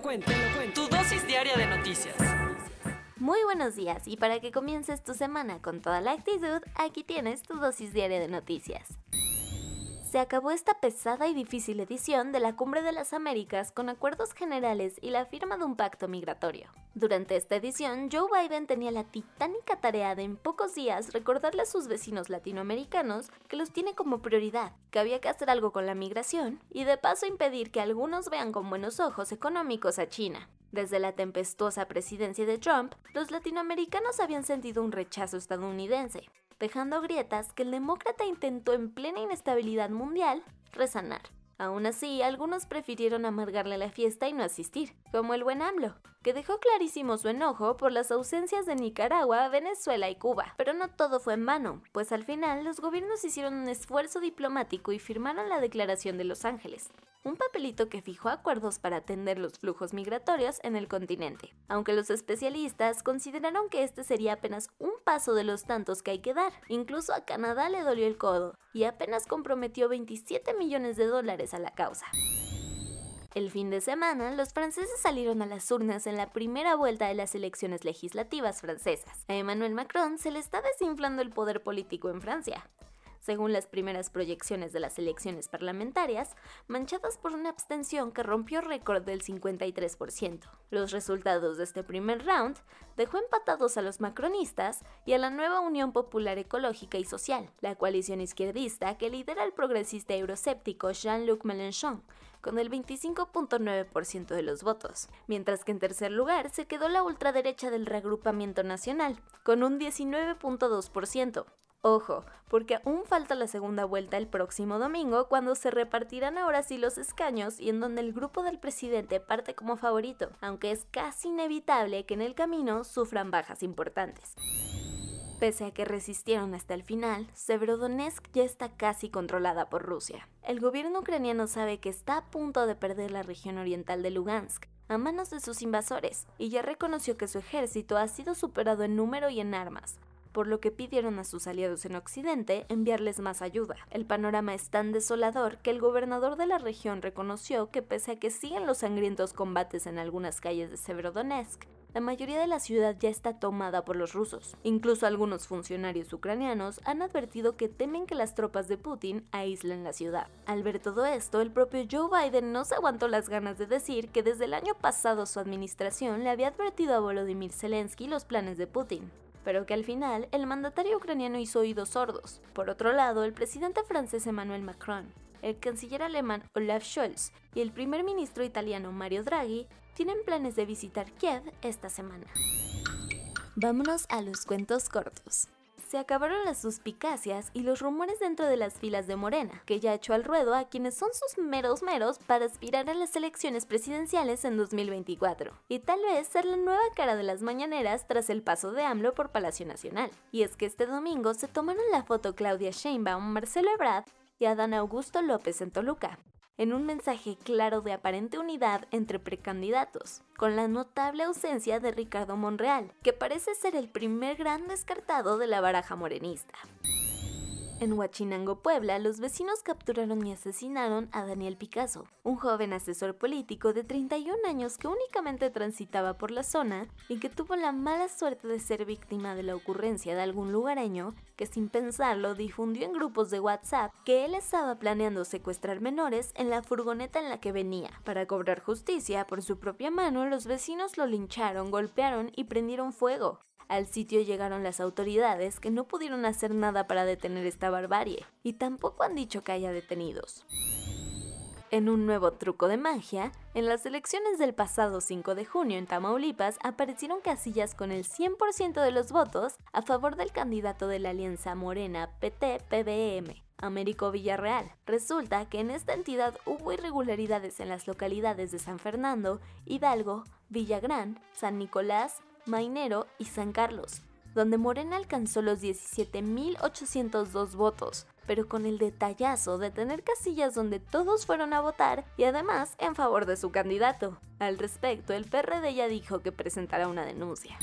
Lo cuento, te lo cuento. Tu dosis diaria de noticias. Muy buenos días y para que comiences tu semana con toda la actitud, aquí tienes tu dosis diaria de noticias se acabó esta pesada y difícil edición de la Cumbre de las Américas con acuerdos generales y la firma de un pacto migratorio. Durante esta edición, Joe Biden tenía la titánica tarea de en pocos días recordarle a sus vecinos latinoamericanos que los tiene como prioridad, que había que hacer algo con la migración y de paso impedir que algunos vean con buenos ojos económicos a China. Desde la tempestuosa presidencia de Trump, los latinoamericanos habían sentido un rechazo estadounidense, dejando grietas que el demócrata intentó en plena inestabilidad mundial resanar. Aún así, algunos prefirieron amargarle la fiesta y no asistir, como el buen AMLO, que dejó clarísimo su enojo por las ausencias de Nicaragua, Venezuela y Cuba. Pero no todo fue en vano, pues al final los gobiernos hicieron un esfuerzo diplomático y firmaron la Declaración de Los Ángeles, un papelito que fijó acuerdos para atender los flujos migratorios en el continente, aunque los especialistas consideraron que este sería apenas un paso de los tantos que hay que dar. Incluso a Canadá le dolió el codo y apenas comprometió 27 millones de dólares a la causa. El fin de semana, los franceses salieron a las urnas en la primera vuelta de las elecciones legislativas francesas. A Emmanuel Macron se le está desinflando el poder político en Francia según las primeras proyecciones de las elecciones parlamentarias, manchadas por una abstención que rompió récord del 53%. Los resultados de este primer round dejó empatados a los macronistas y a la nueva Unión Popular Ecológica y Social, la coalición izquierdista que lidera el progresista euroséptico Jean-Luc Mélenchon, con el 25.9% de los votos, mientras que en tercer lugar se quedó la ultraderecha del reagrupamiento nacional, con un 19.2%, Ojo, porque aún falta la segunda vuelta el próximo domingo, cuando se repartirán ahora sí los escaños y en donde el grupo del presidente parte como favorito, aunque es casi inevitable que en el camino sufran bajas importantes. Pese a que resistieron hasta el final, Severodonetsk ya está casi controlada por Rusia. El gobierno ucraniano sabe que está a punto de perder la región oriental de Lugansk a manos de sus invasores y ya reconoció que su ejército ha sido superado en número y en armas, por lo que pidieron a sus aliados en Occidente enviarles más ayuda. El panorama es tan desolador que el gobernador de la región reconoció que pese a que siguen los sangrientos combates en algunas calles de Severodonetsk, la mayoría de la ciudad ya está tomada por los rusos. Incluso algunos funcionarios ucranianos han advertido que temen que las tropas de Putin aíslen la ciudad. Al ver todo esto, el propio Joe Biden no se aguantó las ganas de decir que desde el año pasado su administración le había advertido a Volodymyr Zelensky los planes de Putin pero que al final el mandatario ucraniano hizo oídos sordos. Por otro lado, el presidente francés Emmanuel Macron, el canciller alemán Olaf Scholz y el primer ministro italiano Mario Draghi tienen planes de visitar Kiev esta semana. Vámonos a los cuentos cortos se acabaron las suspicacias y los rumores dentro de las filas de Morena, que ya echó al ruedo a quienes son sus meros meros para aspirar a las elecciones presidenciales en 2024, y tal vez ser la nueva cara de las mañaneras tras el paso de AMLO por Palacio Nacional. Y es que este domingo se tomaron la foto Claudia Sheinbaum, Marcelo Ebrard y Adán Augusto López en Toluca, en un mensaje claro de aparente unidad entre precandidatos, con la notable ausencia de Ricardo Monreal, que parece ser el primer gran descartado de la baraja morenista. En Huachinango, Puebla, los vecinos capturaron y asesinaron a Daniel Picasso, un joven asesor político de 31 años que únicamente transitaba por la zona y que tuvo la mala suerte de ser víctima de la ocurrencia de algún lugareño que sin pensarlo difundió en grupos de WhatsApp que él estaba planeando secuestrar menores en la furgoneta en la que venía. Para cobrar justicia por su propia mano, los vecinos lo lincharon, golpearon y prendieron fuego. Al sitio llegaron las autoridades que no pudieron hacer nada para detener esta barbarie, y tampoco han dicho que haya detenidos. En un nuevo truco de magia, en las elecciones del pasado 5 de junio en Tamaulipas aparecieron casillas con el 100% de los votos a favor del candidato de la alianza Morena PT-PBM, Américo Villarreal. Resulta que en esta entidad hubo irregularidades en las localidades de San Fernando, Hidalgo, Villagrán, San Nicolás, Mainero y San Carlos, donde Morena alcanzó los 17.802 votos, pero con el detallazo de tener casillas donde todos fueron a votar y además en favor de su candidato. Al respecto, el PRD ya dijo que presentará una denuncia.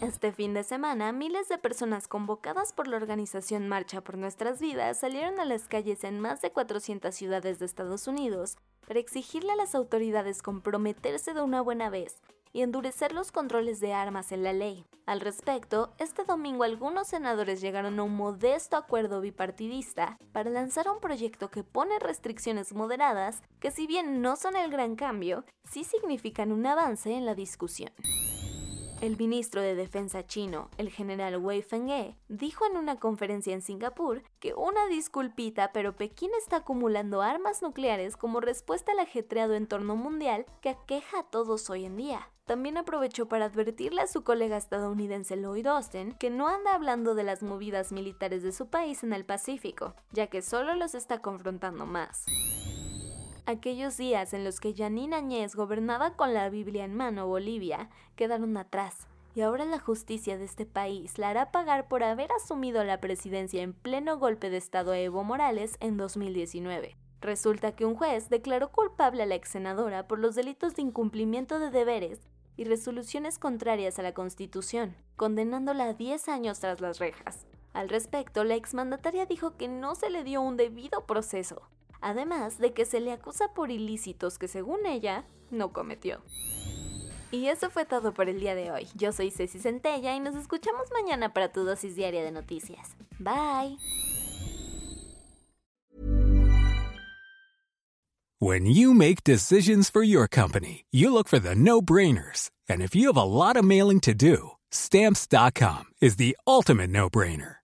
Este fin de semana, miles de personas convocadas por la organización Marcha por Nuestras Vidas salieron a las calles en más de 400 ciudades de Estados Unidos para exigirle a las autoridades comprometerse de una buena vez y endurecer los controles de armas en la ley. Al respecto, este domingo algunos senadores llegaron a un modesto acuerdo bipartidista para lanzar un proyecto que pone restricciones moderadas que si bien no son el gran cambio, sí significan un avance en la discusión. El ministro de Defensa chino, el general Wei Fenghe, dijo en una conferencia en Singapur que una disculpita, pero Pekín está acumulando armas nucleares como respuesta al ajetreado entorno mundial que aqueja a todos hoy en día. También aprovechó para advertirle a su colega estadounidense Lloyd Austin que no anda hablando de las movidas militares de su país en el Pacífico, ya que solo los está confrontando más. Aquellos días en los que Janine Añez gobernaba con la Biblia en mano Bolivia quedaron atrás, y ahora la justicia de este país la hará pagar por haber asumido la presidencia en pleno golpe de Estado a Evo Morales en 2019. Resulta que un juez declaró culpable a la ex senadora por los delitos de incumplimiento de deberes y resoluciones contrarias a la Constitución, condenándola a 10 años tras las rejas. Al respecto, la exmandataria dijo que no se le dio un debido proceso, además de que se le acusa por ilícitos que según ella no cometió. Y eso fue todo por el día de hoy. Yo soy Ceci Centella y nos escuchamos mañana para tu dosis diaria de noticias. Bye. When you make decisions for your company, you look for the no-brainers. And if you have a lot of mailing to do, stamps.com is the ultimate no-brainer.